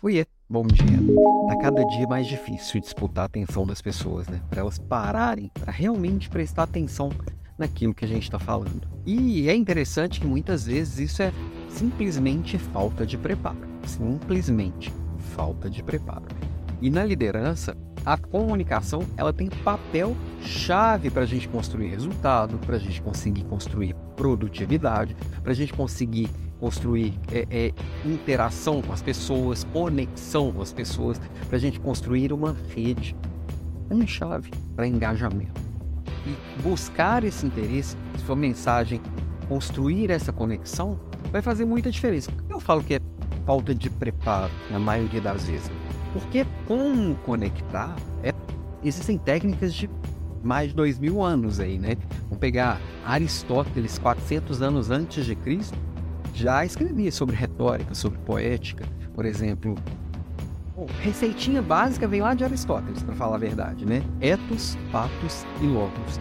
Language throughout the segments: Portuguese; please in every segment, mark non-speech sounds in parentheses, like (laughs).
Oiê, bom dia. Tá cada dia mais difícil disputar a atenção das pessoas, né? Para elas pararem, para realmente prestar atenção naquilo que a gente está falando. E é interessante que muitas vezes isso é simplesmente falta de preparo. Simplesmente falta de preparo. E na liderança, a comunicação ela tem papel chave para a gente construir resultado, para a gente conseguir construir produtividade, para a gente conseguir construir é, é, interação com as pessoas, conexão com as pessoas, para a gente construir uma rede, uma chave para engajamento. E buscar esse interesse, sua mensagem, construir essa conexão, vai fazer muita diferença. Eu falo que é falta de preparo, na maioria das vezes. Porque como conectar, é, existem técnicas de mais de dois mil anos aí, né? Vamos pegar Aristóteles, 400 anos antes de Cristo, já escrevia sobre retórica, sobre poética, por exemplo. Bom, receitinha básica vem lá de Aristóteles, para falar a verdade, né? Etos, patos e logos.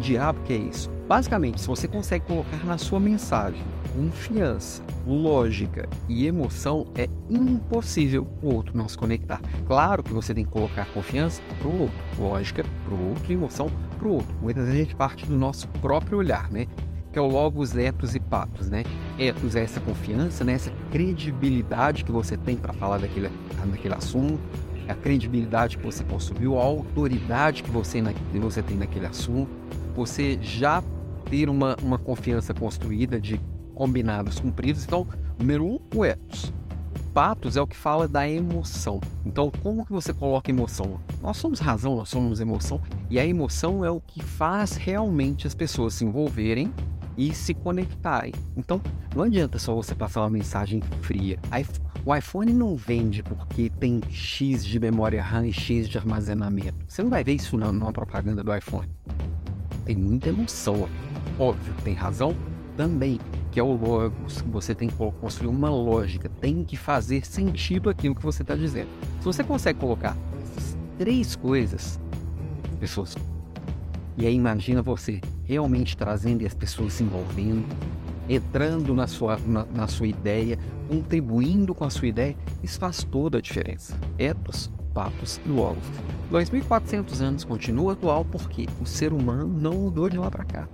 Diabo que é isso? Basicamente, se você consegue colocar na sua mensagem confiança, lógica e emoção, é impossível o outro não se conectar. Claro que você tem que colocar confiança para o outro, lógica para o outro e emoção para o outro. Muitas vezes a gente parte do nosso próprio olhar, né? Que é o logos, etos e patos, né? Etos é essa confiança, né? essa credibilidade que você tem para falar daquele, daquele assunto, a credibilidade que você construiu, a autoridade que você, que você tem naquele assunto, você já ter uma, uma confiança construída de combinados cumpridos. Então, número um, o etos. Patos é o que fala da emoção. Então, como que você coloca emoção? Nós somos razão, nós somos emoção, e a emoção é o que faz realmente as pessoas se envolverem e se conectarem. Então, não adianta só você passar uma mensagem fria. O iPhone não vende porque tem X de memória RAM e X de armazenamento. Você não vai ver isso numa propaganda do iPhone. Tem muita emoção. Óbvio, tem razão também, que é o logos. Você tem que construir uma lógica, tem que fazer sentido aquilo que você está dizendo. Se você consegue colocar essas três coisas, pessoas e aí imagina você realmente trazendo e as pessoas se envolvendo, entrando na sua, na, na sua ideia, contribuindo com a sua ideia, isso faz toda a diferença. Etos, papos e logos. 2.400 anos continua atual porque o ser humano não mudou de lá para cá.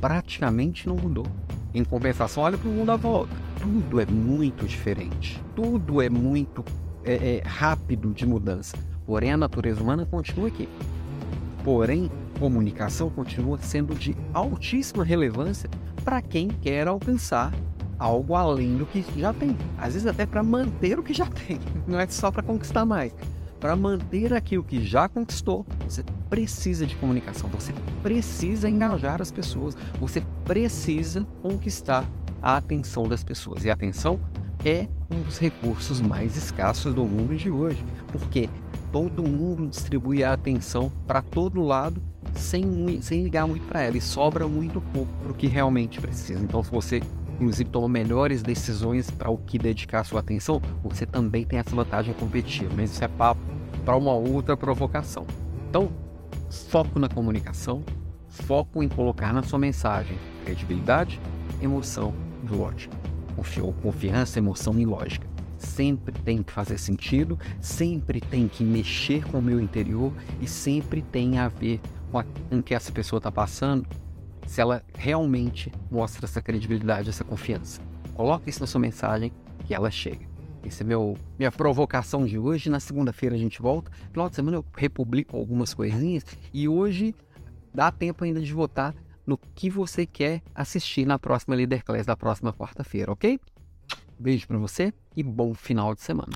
Praticamente não mudou. Em compensação, olha para o mundo à volta. Tudo é muito diferente. Tudo é muito é, é, rápido de mudança. Porém, a natureza humana continua aqui. Porém, comunicação continua sendo de altíssima relevância para quem quer alcançar algo além do que já tem. Às vezes até para manter o que já tem, (laughs) não é só para conquistar mais. Para manter aquilo que já conquistou, você precisa de comunicação, você precisa engajar as pessoas, você precisa conquistar a atenção das pessoas. E a atenção é um dos recursos mais escassos do mundo de hoje, porque todo mundo distribui a atenção para todo lado sem, sem ligar muito para ela e sobra muito pouco para o que realmente precisa. Então, se você, inclusive, toma melhores decisões para o que dedicar sua atenção, você também tem essa vantagem competitiva. Mas isso é papo para uma outra provocação. Então, foco na comunicação, foco em colocar na sua mensagem credibilidade, emoção e lógica. Confiança, emoção e lógica sempre tem que fazer sentido, sempre tem que mexer com o meu interior e sempre tem a ver com o que essa pessoa está passando, se ela realmente mostra essa credibilidade, essa confiança. Coloque isso na sua mensagem que ela chega. Essa é meu, minha provocação de hoje. Na segunda-feira a gente volta. Final de semana eu republico algumas coisinhas. E hoje dá tempo ainda de votar no que você quer assistir na próxima Leader Class da próxima quarta-feira, ok? Beijo para você e bom final de semana.